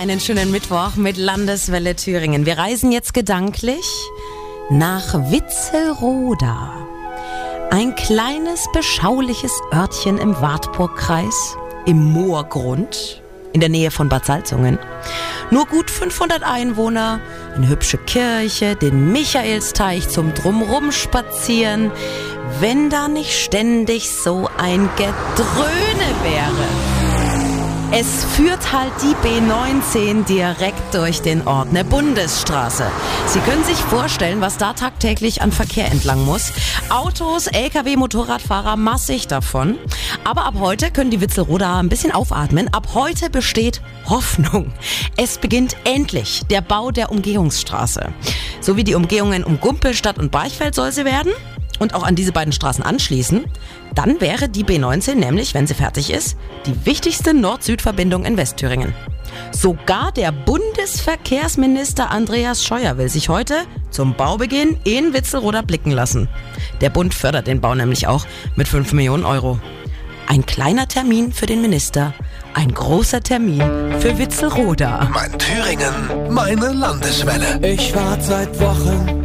Einen schönen Mittwoch mit Landeswelle Thüringen. Wir reisen jetzt gedanklich nach Witzelroda. Ein kleines, beschauliches Örtchen im Wartburgkreis, im Moorgrund, in der Nähe von Bad Salzungen. Nur gut 500 Einwohner, eine hübsche Kirche, den Michaelsteich zum Drumrum spazieren, wenn da nicht ständig so ein Gedröhne wäre. Es führt halt die B19 direkt durch den Ort, eine Bundesstraße. Sie können sich vorstellen, was da tagtäglich an Verkehr entlang muss. Autos, Lkw, Motorradfahrer, massig davon. Aber ab heute können die Witzelroder ein bisschen aufatmen. Ab heute besteht Hoffnung. Es beginnt endlich der Bau der Umgehungsstraße. So wie die Umgehungen um Gumpelstadt und Barchfeld soll sie werden und auch an diese beiden Straßen anschließen, dann wäre die B19 nämlich, wenn sie fertig ist, die wichtigste Nord-Süd-Verbindung in Westthüringen. Sogar der Bundesverkehrsminister Andreas Scheuer will sich heute zum Baubeginn in Witzelroda blicken lassen. Der Bund fördert den Bau nämlich auch mit 5 Millionen Euro. Ein kleiner Termin für den Minister, ein großer Termin für Witzelroda. Mein Thüringen, meine Landeswelle. Ich warte seit Wochen